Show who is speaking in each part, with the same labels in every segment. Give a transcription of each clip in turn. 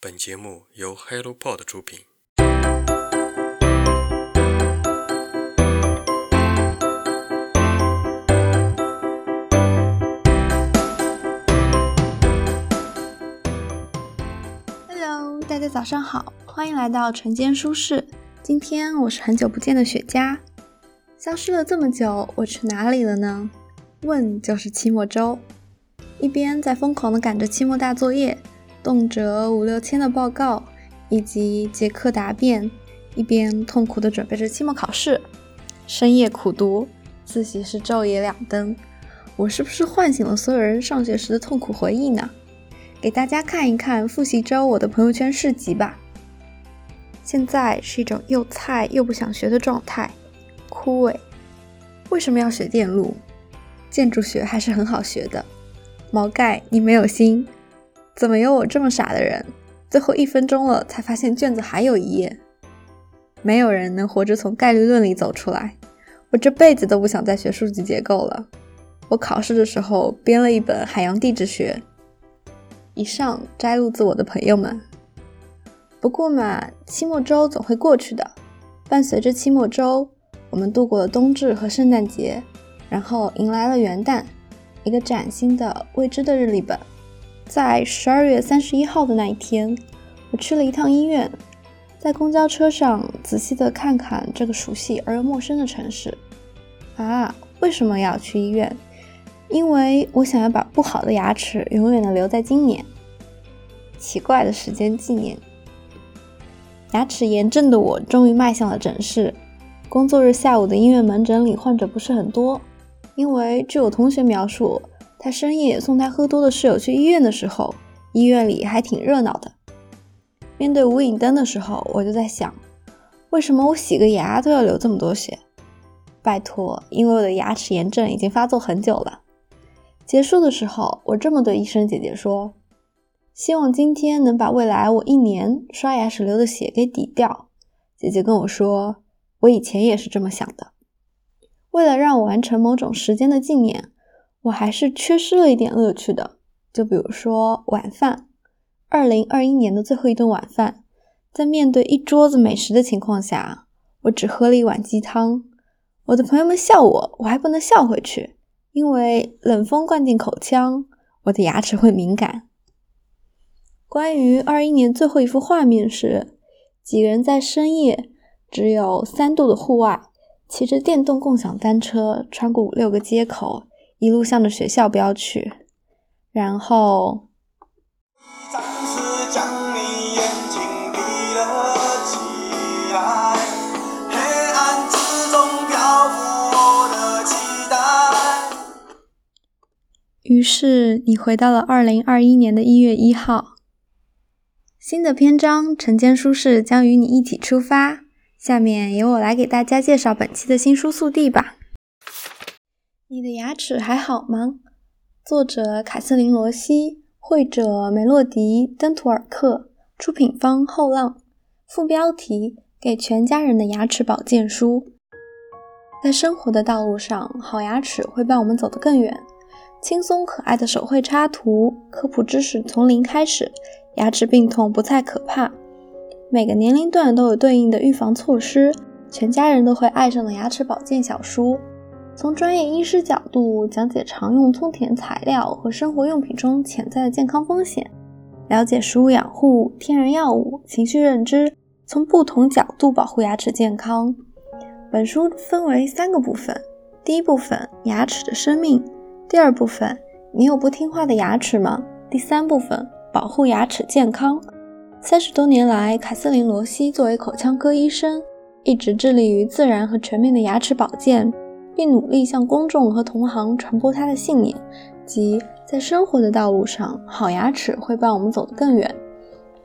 Speaker 1: 本节目由 HelloPod 出品。
Speaker 2: Hello，大家早上好，欢迎来到晨间书室。今天我是很久不见的雪茄。消失了这么久，我去哪里了呢？问就是期末周，一边在疯狂的赶着期末大作业，动辄五六千的报告以及结课答辩，一边痛苦的准备着期末考试，深夜苦读，自习室昼夜两灯。我是不是唤醒了所有人上学时的痛苦回忆呢？给大家看一看复习周我的朋友圈市集吧。现在是一种又菜又不想学的状态，枯萎。为什么要学电路？建筑学还是很好学的。毛概，你没有心？怎么有我这么傻的人？最后一分钟了才发现卷子还有一页。没有人能活着从概率论里走出来。我这辈子都不想再学数据结构了。我考试的时候编了一本海洋地质学。以上摘录自我的朋友们。不过嘛，期末周总会过去的。伴随着期末周，我们度过了冬至和圣诞节，然后迎来了元旦，一个崭新的未知的日历本。在十二月三十一号的那一天，我去了一趟医院，在公交车上仔细的看看这个熟悉而又陌生的城市。啊，为什么要去医院？因为我想要把不好的牙齿永远的留在今年。奇怪的时间纪念。牙齿炎症的我终于迈向了诊室。工作日下午的医院门诊里患者不是很多，因为据我同学描述，他深夜送他喝多的室友去医院的时候，医院里还挺热闹的。面对无影灯的时候，我就在想，为什么我洗个牙都要流这么多血？拜托，因为我的牙齿炎症已经发作很久了。结束的时候，我这么对医生姐姐说：“希望今天能把未来我一年刷牙时流的血给抵掉。”姐姐跟我说：“我以前也是这么想的。”为了让我完成某种时间的纪念，我还是缺失了一点乐趣的。就比如说晚饭，二零二一年的最后一顿晚饭，在面对一桌子美食的情况下，我只喝了一碗鸡汤。我的朋友们笑我，我还不能笑回去。因为冷风灌进口腔，我的牙齿会敏感。关于二一年最后一幅画面是几个人在深夜只有三度的户外，骑着电动共享单车穿过五六个街口，一路向着学校飙去，然后。于是你回到了二零二一年的一月一号，新的篇章晨间书室将与你一起出发。下面由我来给大家介绍本期的新书速递吧。你的牙齿还好吗？作者凯瑟琳·罗西，绘者梅洛迪·登图尔克，出品方后浪。副标题：给全家人的牙齿保健书。在生活的道路上，好牙齿会伴我们走得更远。轻松可爱的手绘插图，科普知识从零开始，牙齿病痛不再可怕。每个年龄段都有对应的预防措施，全家人都会爱上的牙齿保健小书。从专业医师角度讲解常用充填材料和生活用品中潜在的健康风险，了解食物养护、天然药物、情绪认知，从不同角度保护牙齿健康。本书分为三个部分，第一部分牙齿的生命。第二部分，你有不听话的牙齿吗？第三部分，保护牙齿健康。三十多年来，凯瑟琳·罗西作为口腔科医生，一直致力于自然和全面的牙齿保健，并努力向公众和同行传播他的信念，即在生活的道路上，好牙齿会伴我们走得更远。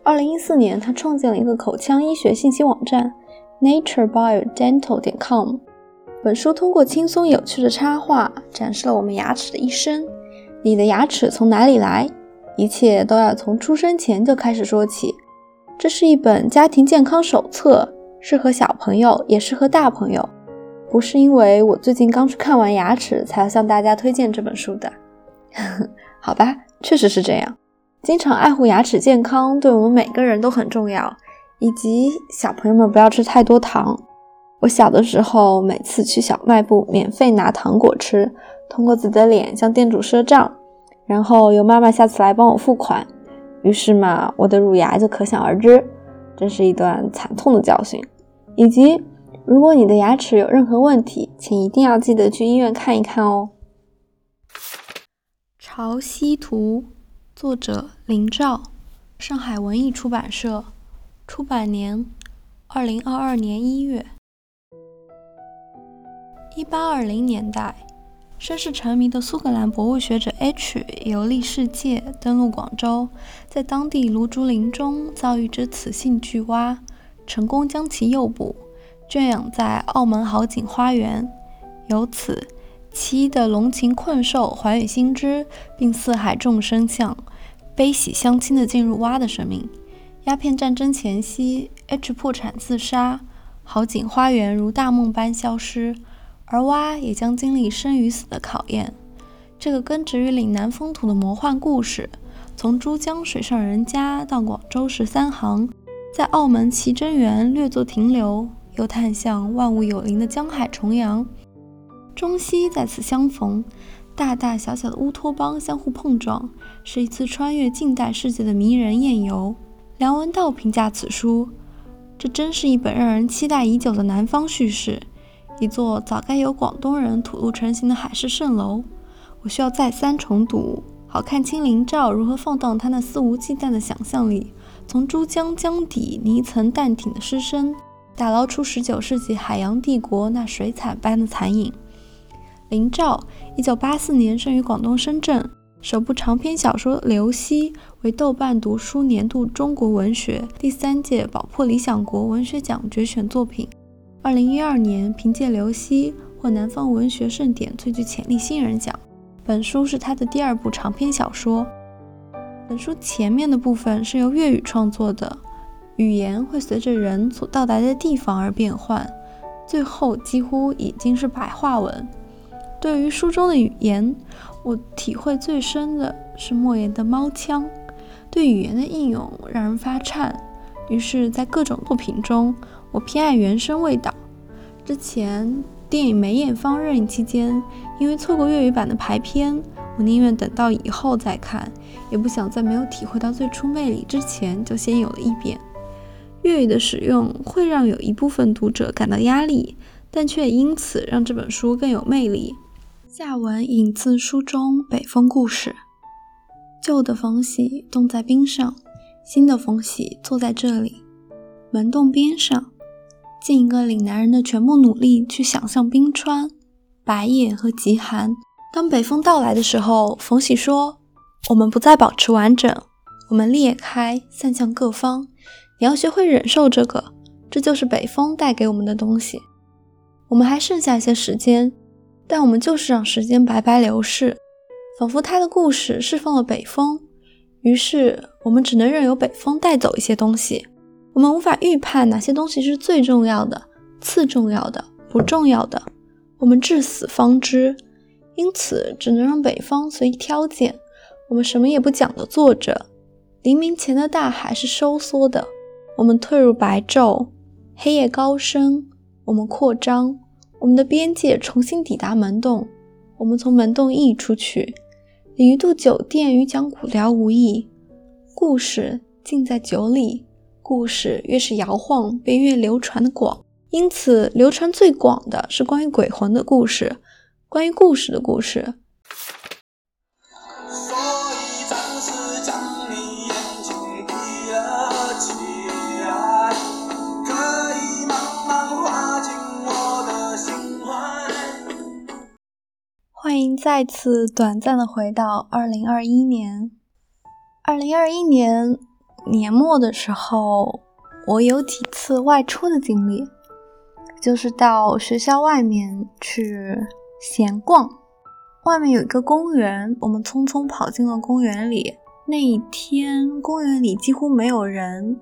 Speaker 2: 二零一四年，他创建了一个口腔医学信息网站，naturebiodental 点 com。本书通过轻松有趣的插画，展示了我们牙齿的一生。你的牙齿从哪里来？一切都要从出生前就开始说起。这是一本家庭健康手册，适合小朋友，也适合大朋友。不是因为我最近刚去看完牙齿，才要向大家推荐这本书的。好吧，确实是这样。经常爱护牙齿健康，对我们每个人都很重要。以及小朋友们不要吃太多糖。我小的时候，每次去小卖部免费拿糖果吃，通过自己的脸向店主赊账，然后由妈妈下次来帮我付款。于是嘛，我的乳牙就可想而知，真是一段惨痛的教训。以及，如果你的牙齿有任何问题，请一定要记得去医院看一看哦。《潮汐图》作者林兆，上海文艺出版社。出版年：二零二二年一月。一八二零年代，身世成谜的苏格兰博物学者 H 游历世界，登陆广州，在当地芦竹林中遭遇之雌性巨蛙，成功将其诱捕，圈养在澳门好景花园。由此，其的龙禽困兽还原新知，并四海众生相，悲喜相亲的进入蛙的生命。鸦片战争前夕，H 破产自杀，好景花园如大梦般消失，而蛙也将经历生与死的考验。这个根植于岭南风土的魔幻故事，从珠江水上人家到广州十三行，在澳门奇珍园略作停留，又探向万物有灵的江海重洋，中西在此相逢，大大小小的乌托邦相互碰撞，是一次穿越近代世界的迷人艳游。梁文道评价此书：“这真是一本让人期待已久的南方叙事，一座早该由广东人吐露成型的海市蜃楼。我需要再三重读，好看清林照如何放荡他那肆无忌惮的想象力，从珠江江底泥层淡挺的尸身，打捞出19世纪海洋帝国那水彩般的残影。”林兆，1984年生于广东深圳。首部长篇小说《刘希》为豆瓣读书年度中国文学第三届宝珀理想国文学奖决选作品。二零一二年，凭借《刘希》获南方文学盛典最具潜力新人奖。本书是他的第二部长篇小说。本书前面的部分是由粤语创作的，语言会随着人所到达的地方而变换，最后几乎已经是白话文。对于书中的语言，我体会最深的是莫言的猫腔，对语言的应用让人发颤。于是，在各种作品中，我偏爱原声味道。之前电影梅艳芳热映期间，因为错过粤语版的排片，我宁愿等到以后再看，也不想在没有体会到最初魅力之前就先有了一遍。粤语的使用会让有一部分读者感到压力，但却因此让这本书更有魅力。下文引自书中北风故事。旧的冯喜冻在冰上，新的冯喜坐在这里，门洞边上，尽一个岭南人的全部努力去想象冰川、白夜和极寒。当北风到来的时候，冯喜说：“我们不再保持完整，我们裂开，散向各方。你要学会忍受这个，这就是北风带给我们的东西。我们还剩下一些时间。”但我们就是让时间白白流逝，仿佛他的故事释放了北风，于是我们只能任由北风带走一些东西。我们无法预判哪些东西是最重要的、次重要的、不重要的。我们至死方知，因此只能让北方随意挑拣。我们什么也不讲的坐着，黎明前的大海是收缩的。我们退入白昼，黑夜高升，我们扩张。我们的边界重新抵达门洞，我们从门洞溢出去。鲤鱼渡酒店与讲古聊无异，故事尽在酒里。故事越是摇晃，便越流传的广，因此流传最广的是关于鬼魂的故事，关于故事的故事。欢迎再次短暂的回到二零二一年。二零二一年年末的时候，我有几次外出的经历，就是到学校外面去闲逛。外面有一个公园，我们匆匆跑进了公园里。那一天，公园里几乎没有人，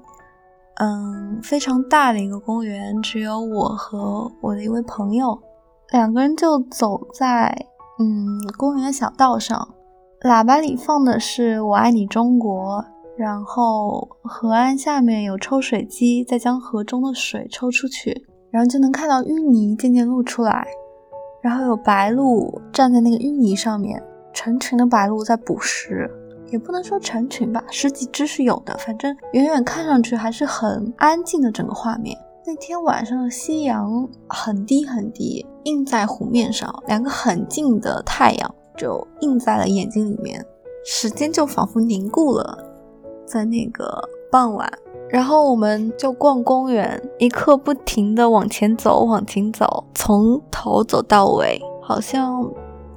Speaker 2: 嗯，非常大的一个公园，只有我和我的一位朋友，两个人就走在。嗯，公园小道上，喇叭里放的是《我爱你中国》，然后河岸下面有抽水机在将河中的水抽出去，然后就能看到淤泥渐渐露出来，然后有白鹭站在那个淤泥上面，成群的白鹭在捕食，也不能说成群吧，十几只是有的，反正远远看上去还是很安静的整个画面。那天晚上的夕阳很低很低，映在湖面上，两个很近的太阳就映在了眼睛里面，时间就仿佛凝固了，在那个傍晚，然后我们就逛公园，一刻不停的往前走，往前走，从头走到尾，好像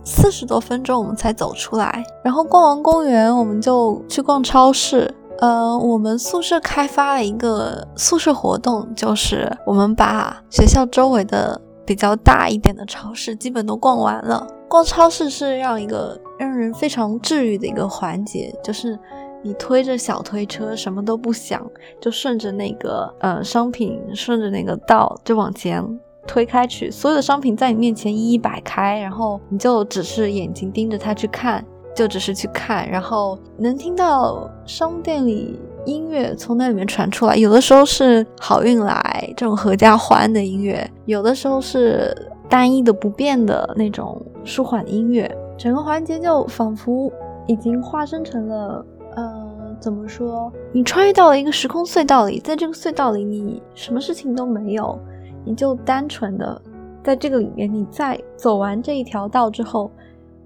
Speaker 2: 四十多分钟我们才走出来。然后逛完公园，我们就去逛超市。呃，我们宿舍开发了一个宿舍活动，就是我们把学校周围的比较大一点的超市基本都逛完了。逛超市是让一个让人非常治愈的一个环节，就是你推着小推车，什么都不想，就顺着那个呃商品，顺着那个道就往前推开去，所有的商品在你面前一一摆开，然后你就只是眼睛盯着它去看。就只是去看，然后能听到商店里音乐从那里面传出来。有的时候是好运来这种合家欢的音乐，有的时候是单一的不变的那种舒缓音乐。整个环节就仿佛已经化身成了，呃，怎么说？你穿越到了一个时空隧道里，在这个隧道里，你什么事情都没有，你就单纯的在这个里面。你在走完这一条道之后。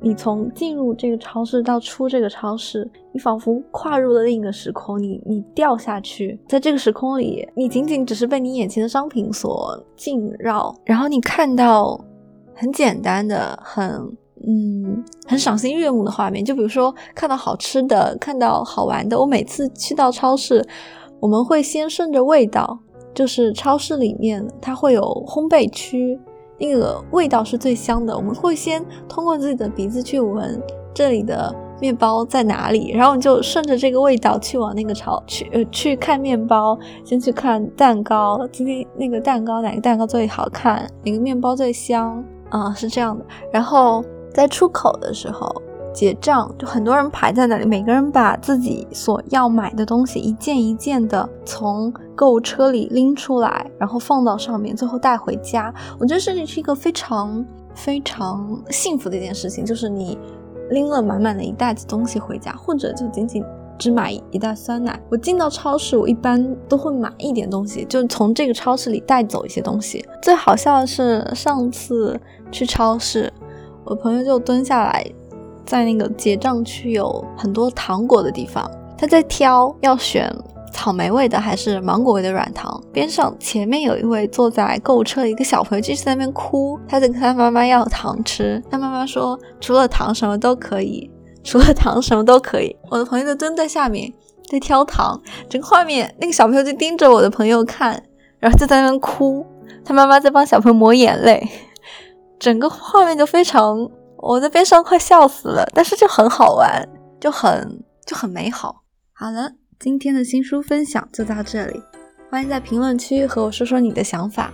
Speaker 2: 你从进入这个超市到出这个超市，你仿佛跨入了另一个时空，你你掉下去，在这个时空里，你仅仅只是被你眼前的商品所浸绕，然后你看到很简单的、很嗯很赏心悦目的画面，就比如说看到好吃的、看到好玩的。我每次去到超市，我们会先顺着味道，就是超市里面它会有烘焙区。那个味道是最香的，我们会先通过自己的鼻子去闻这里的面包在哪里，然后你就顺着这个味道去往那个朝去呃去看面包，先去看蛋糕，今天那个蛋糕哪个蛋糕最好看，哪个面包最香啊，是这样的。然后在出口的时候。结账就很多人排在那里，每个人把自己所要买的东西一件一件的从购物车里拎出来，然后放到上面，最后带回家。我觉得这是一个非常非常幸福的一件事情，就是你拎了满满的一袋子东西回家，或者就仅仅只买一袋酸奶。我进到超市，我一般都会买一点东西，就从这个超市里带走一些东西。最好笑的是上次去超市，我朋友就蹲下来。在那个结账区有很多糖果的地方，他在挑要选草莓味的还是芒果味的软糖。边上前面有一位坐在购物车的一个小朋友，就在那边哭，他在跟他妈妈要糖吃。他妈妈说：“除了糖什么都可以，除了糖什么都可以。”我的朋友就蹲在下面在挑糖，整个画面那个小朋友就盯着我的朋友看，然后就在那边哭，他妈妈在帮小朋友抹眼泪，整个画面就非常。我在边上快笑死了，但是就很好玩，就很就很美好。好了，今天的新书分享就到这里，欢迎在评论区和我说说你的想法。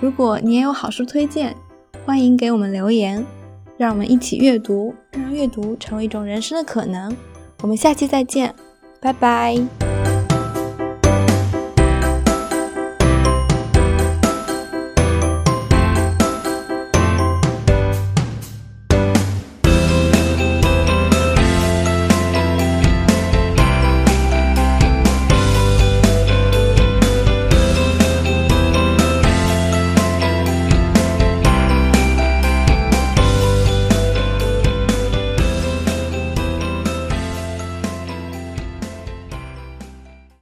Speaker 2: 如果你也有好书推荐，欢迎给我们留言，让我们一起阅读，让阅读成为一种人生的可能。我们下期再见，拜拜。